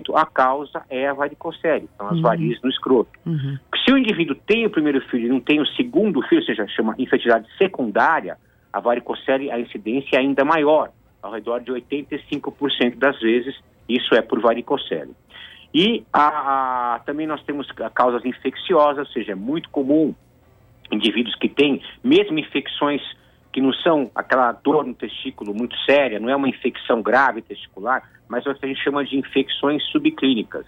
90% a causa é a varicocele, são as uhum. varizes no escroto. Uhum. Se o indivíduo tem o primeiro filho e não tem o segundo filho, ou seja, chama infertilidade secundária, a varicocele, a incidência é ainda maior, ao redor de 85% das vezes, isso é por varicocele. E a, a, também nós temos causas infecciosas, ou seja, é muito comum indivíduos que têm, mesmo infecções que não são aquela dor no testículo muito séria, não é uma infecção grave testicular, mas é o que a gente chama de infecções subclínicas.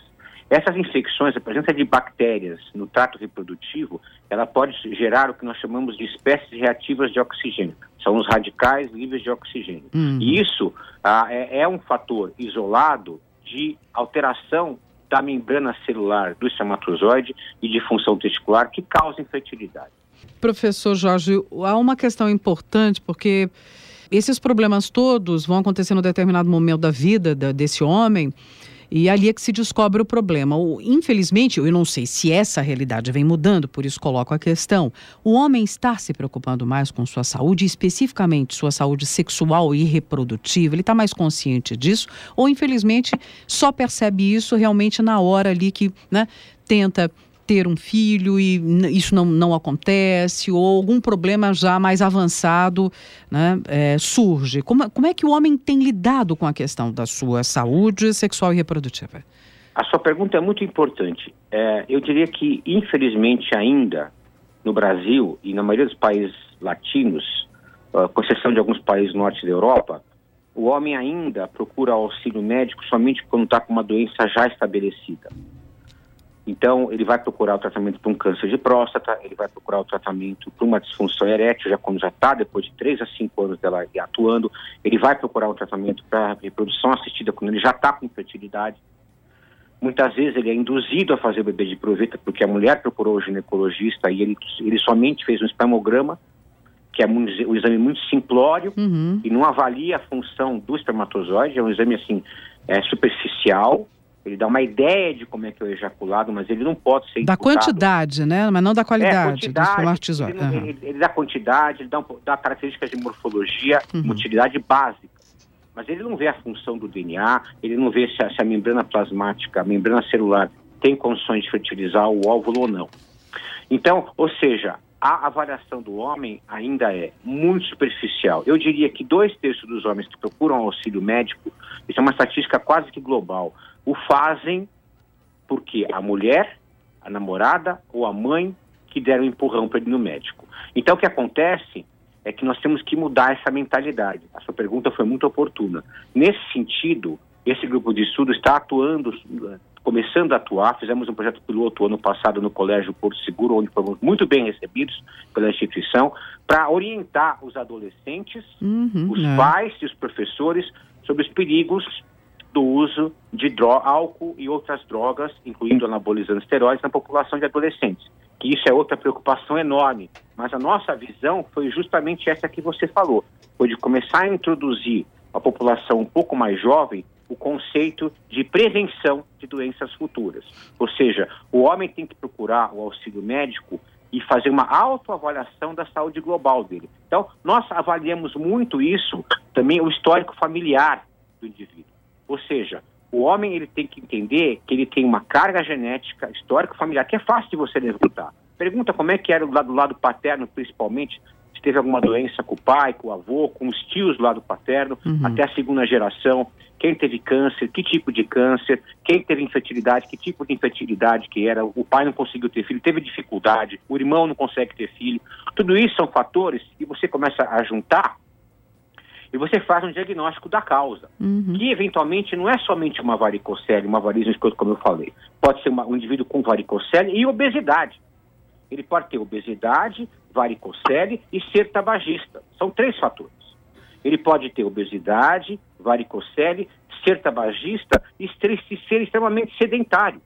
Essas infecções, a presença de bactérias no trato reprodutivo, ela pode gerar o que nós chamamos de espécies reativas de oxigênio. São os radicais livres de oxigênio. Hum. E isso ah, é, é um fator isolado de alteração da membrana celular do espermatozoide e de função testicular que causa infertilidade. Professor Jorge, há uma questão importante porque esses problemas todos vão acontecer em um determinado momento da vida desse homem e ali é que se descobre o problema. Infelizmente, eu não sei se essa realidade vem mudando, por isso coloco a questão. O homem está se preocupando mais com sua saúde, especificamente sua saúde sexual e reprodutiva, ele está mais consciente disso, ou infelizmente só percebe isso realmente na hora ali que né, tenta ter um filho e isso não, não acontece, ou algum problema já mais avançado né, é, surge. Como, como é que o homem tem lidado com a questão da sua saúde sexual e reprodutiva? A sua pergunta é muito importante. É, eu diria que, infelizmente, ainda no Brasil e na maioria dos países latinos, com exceção de alguns países norte da Europa, o homem ainda procura auxílio médico somente quando está com uma doença já estabelecida. Então, ele vai procurar o tratamento para um câncer de próstata, ele vai procurar o tratamento para uma disfunção erétil, já quando já está, depois de 3 a 5 anos dela atuando, ele vai procurar o tratamento para reprodução assistida quando ele já está com fertilidade. Muitas vezes ele é induzido a fazer o bebê de proveta porque a mulher procurou o ginecologista e ele, ele somente fez um espermograma, que é um, um exame muito simplório uhum. e não avalia a função do espermatozoide, é um exame assim é, superficial, ele dá uma ideia de como é que é o ejaculado, mas ele não pode ser Da quantidade, né? Mas não da qualidade, é, quantidade. Ele, uhum. ele, ele, dá quantidade, ele dá, um, dá características de morfologia, uhum. utilidade básica. Mas ele não vê a função do DNA, ele não vê se a, se a membrana plasmática, a membrana celular tem condições de fertilizar o óvulo ou não. Então, ou seja, a avaliação do homem ainda é muito superficial. Eu diria que dois terços dos homens que procuram auxílio médico, isso é uma estatística quase que global, o fazem porque a mulher, a namorada ou a mãe que deram um empurrão para ele no médico. Então o que acontece é que nós temos que mudar essa mentalidade. A sua pergunta foi muito oportuna. Nesse sentido, esse grupo de estudo está atuando, começando a atuar. Fizemos um projeto piloto ano passado no Colégio Porto Seguro, onde fomos muito bem recebidos pela instituição, para orientar os adolescentes, uhum, os é. pais e os professores sobre os perigos do uso de álcool e outras drogas, incluindo anabolizantes esteroides, na população de adolescentes. Que isso é outra preocupação enorme. Mas a nossa visão foi justamente essa que você falou, foi de começar a introduzir a população um pouco mais jovem o conceito de prevenção de doenças futuras. Ou seja, o homem tem que procurar o auxílio médico e fazer uma autoavaliação da saúde global dele. Então, nós avaliamos muito isso, também o histórico familiar do indivíduo. Ou seja, o homem ele tem que entender que ele tem uma carga genética, histórico familiar, que é fácil de você levantar. Pergunta como é que era do lado, do lado paterno, principalmente, se teve alguma doença com o pai, com o avô, com os tios do lado paterno, uhum. até a segunda geração, quem teve câncer, que tipo de câncer, quem teve infertilidade, que tipo de infertilidade que era, o pai não conseguiu ter filho, teve dificuldade, o irmão não consegue ter filho. Tudo isso são fatores que você começa a juntar e você faz um diagnóstico da causa, uhum. que eventualmente não é somente uma varicocele, uma varizes escroto, como eu falei. Pode ser uma, um indivíduo com varicocele e obesidade. Ele pode ter obesidade, varicocele e ser tabagista. São três fatores. Ele pode ter obesidade, varicocele, ser tabagista e ser extremamente sedentário.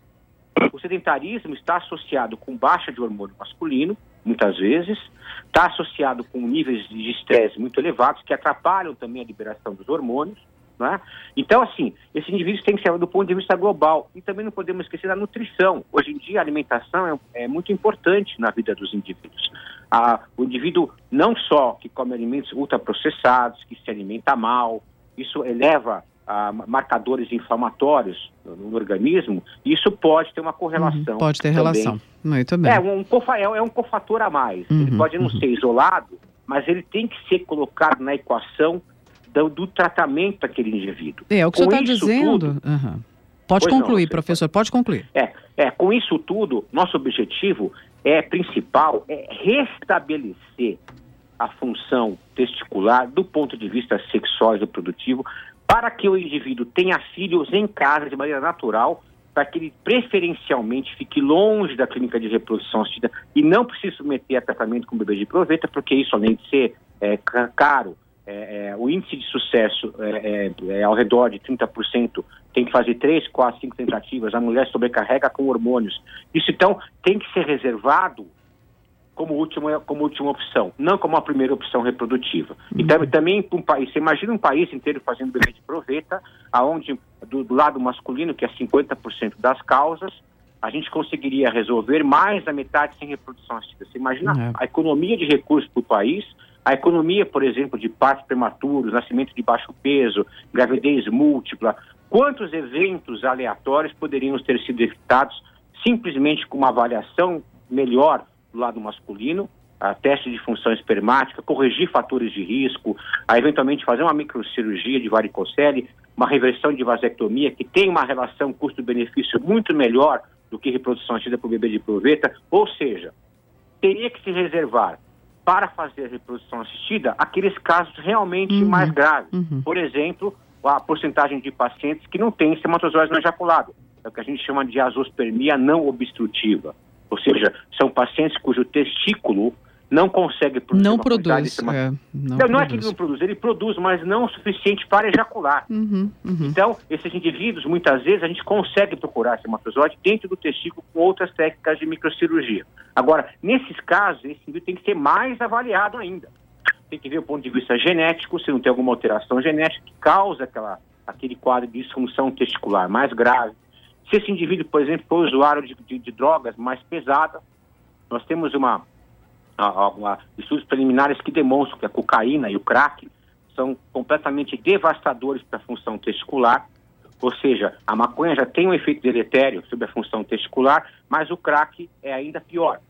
O sedentarismo está associado com baixa de hormônio masculino, muitas vezes, está associado com níveis de estresse muito elevados, que atrapalham também a liberação dos hormônios. Né? Então, assim, esses indivíduos têm que ser do ponto de vista global. E também não podemos esquecer da nutrição. Hoje em dia, a alimentação é, é muito importante na vida dos indivíduos. O indivíduo não só que come alimentos ultraprocessados, que se alimenta mal, isso eleva ah, marcadores inflamatórios no, organismo, isso pode ter uma correlação. Uhum, pode ter também. relação. Muito bem. É um, é, é um cofator a mais. Uhum, ele pode não uhum. ser isolado, mas ele tem que ser colocado na equação do, do tratamento daquele indivíduo. É, o que com você está dizendo. Tudo, uhum. Pode concluir, não, professor, pode concluir. É, é, com isso tudo, nosso objetivo é principal é restabelecer a função testicular do ponto de vista sexual e reprodutivo para que o indivíduo tenha filhos em casa de maneira natural, para que ele preferencialmente fique longe da clínica de reprodução assistida e não precise submeter a tratamento com bebê de proveta, porque isso, além de ser é, caro, é, é, o índice de sucesso é, é, é ao redor de 30%, tem que fazer 3, 4, 5 tentativas, a mulher sobrecarrega com hormônios. Isso, então, tem que ser reservado como última, como última opção, não como a primeira opção reprodutiva. Uhum. E também um país, você imagina um país inteiro fazendo bebê de proveta, aonde do, do lado masculino, que é 50% das causas, a gente conseguiria resolver mais da metade sem reprodução assistida. Você imagina uhum. a economia de recursos para o país, a economia, por exemplo, de partos prematuros, nascimento de baixo peso, gravidez múltipla, quantos eventos aleatórios poderiam ter sido evitados simplesmente com uma avaliação melhor do lado masculino, a teste de função espermática, corrigir fatores de risco, a eventualmente fazer uma microcirurgia de varicocele, uma reversão de vasectomia, que tem uma relação custo-benefício muito melhor do que reprodução assistida por bebê de proveta, ou seja, teria que se reservar para fazer a reprodução assistida aqueles casos realmente uhum. mais graves. Uhum. Por exemplo, a porcentagem de pacientes que não têm espermatozoides não ejaculado, é o que a gente chama de azospermia não obstrutiva. Ou seja, são pacientes cujo testículo não consegue produzir. Não produz. É, não, não, não, é que ele não produz, ele produz, mas não o suficiente para ejacular. Uhum, uhum. Então, esses indivíduos, muitas vezes, a gente consegue procurar espermatozoide dentro do testículo com outras técnicas de microcirurgia. Agora, nesses casos, esse indivíduo tem que ser mais avaliado ainda. Tem que ver o ponto de vista genético, se não tem alguma alteração genética que causa aquela, aquele quadro de disfunção testicular mais grave se esse indivíduo, por exemplo, for usuário de, de, de drogas mais pesadas, nós temos uma, uma, estudos preliminares que demonstram que a cocaína e o crack são completamente devastadores para a função testicular, ou seja, a maconha já tem um efeito deletério sobre a função testicular, mas o crack é ainda pior.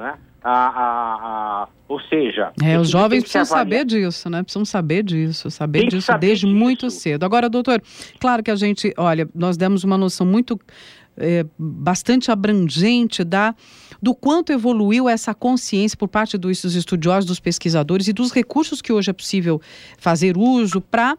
Né? A, a, a, ou seja. É, os jovens precisam saber disso, né? Precisam saber disso, saber disso saber desde disso. muito cedo. Agora, doutor, claro que a gente, olha, nós demos uma noção muito. É, bastante abrangente da, do quanto evoluiu essa consciência por parte dos estudiosos, dos pesquisadores e dos recursos que hoje é possível fazer uso para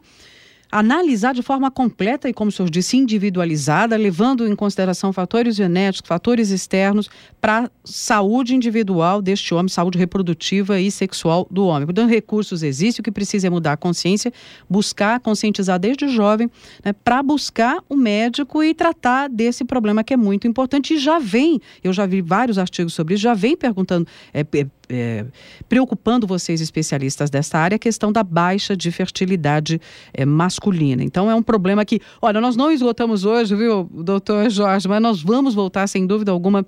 analisar de forma completa e, como o senhor disse, individualizada, levando em consideração fatores genéticos, fatores externos para saúde individual deste homem, saúde reprodutiva e sexual do homem. Portanto, recursos existem, o que precisa é mudar a consciência, buscar, conscientizar desde jovem, né, para buscar o médico e tratar desse problema que é muito importante e já vem, eu já vi vários artigos sobre isso, já vem perguntando, é, é, é, preocupando vocês, especialistas dessa área, a questão da baixa de fertilidade é, masculina. Então, é um problema que, olha, nós não esgotamos hoje, viu, doutor Jorge, mas nós vamos voltar, sem dúvida alguma,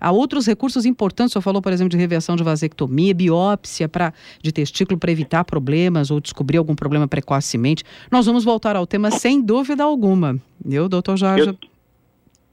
a outros recursos importantes. Senhor falou, por exemplo, de reversão de vasectomia, biópsia pra, de testículo para evitar problemas ou descobrir algum problema precocemente. Nós vamos voltar ao tema sem dúvida alguma. Eu, doutor Jorge.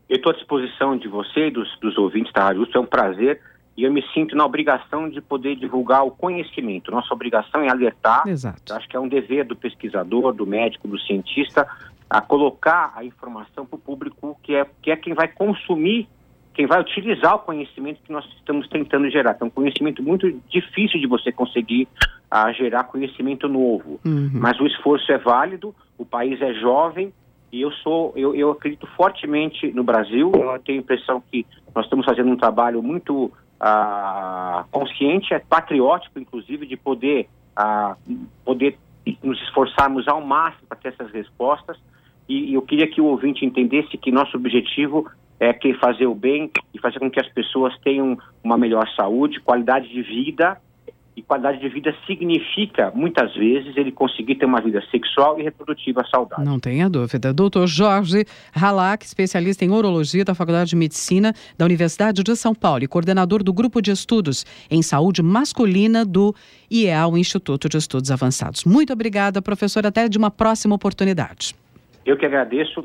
Eu estou à disposição de você e dos, dos ouvintes da Rádio É um prazer e eu me sinto na obrigação de poder divulgar o conhecimento. Nossa obrigação é alertar. Exato. Acho que é um dever do pesquisador, do médico, do cientista, a colocar a informação para o público que é, que é quem vai consumir, quem vai utilizar o conhecimento que nós estamos tentando gerar. É um conhecimento muito difícil de você conseguir a gerar conhecimento novo. Uhum. Mas o esforço é válido, o país é jovem e eu sou, eu, eu acredito fortemente no Brasil. Eu tenho a impressão que nós estamos fazendo um trabalho muito ah, consciente, é patriótico, inclusive, de poder, ah, poder nos esforçarmos ao máximo para ter essas respostas. E, e eu queria que o ouvinte entendesse que nosso objetivo é que fazer o bem e fazer com que as pessoas tenham uma melhor saúde, qualidade de vida e qualidade de vida significa, muitas vezes, ele conseguir ter uma vida sexual e reprodutiva saudável. Não tenha dúvida. Doutor Jorge Halak, especialista em urologia da Faculdade de Medicina da Universidade de São Paulo e coordenador do Grupo de Estudos em Saúde Masculina do IEA, o Instituto de Estudos Avançados. Muito obrigada, professor. Até de uma próxima oportunidade. Eu que agradeço,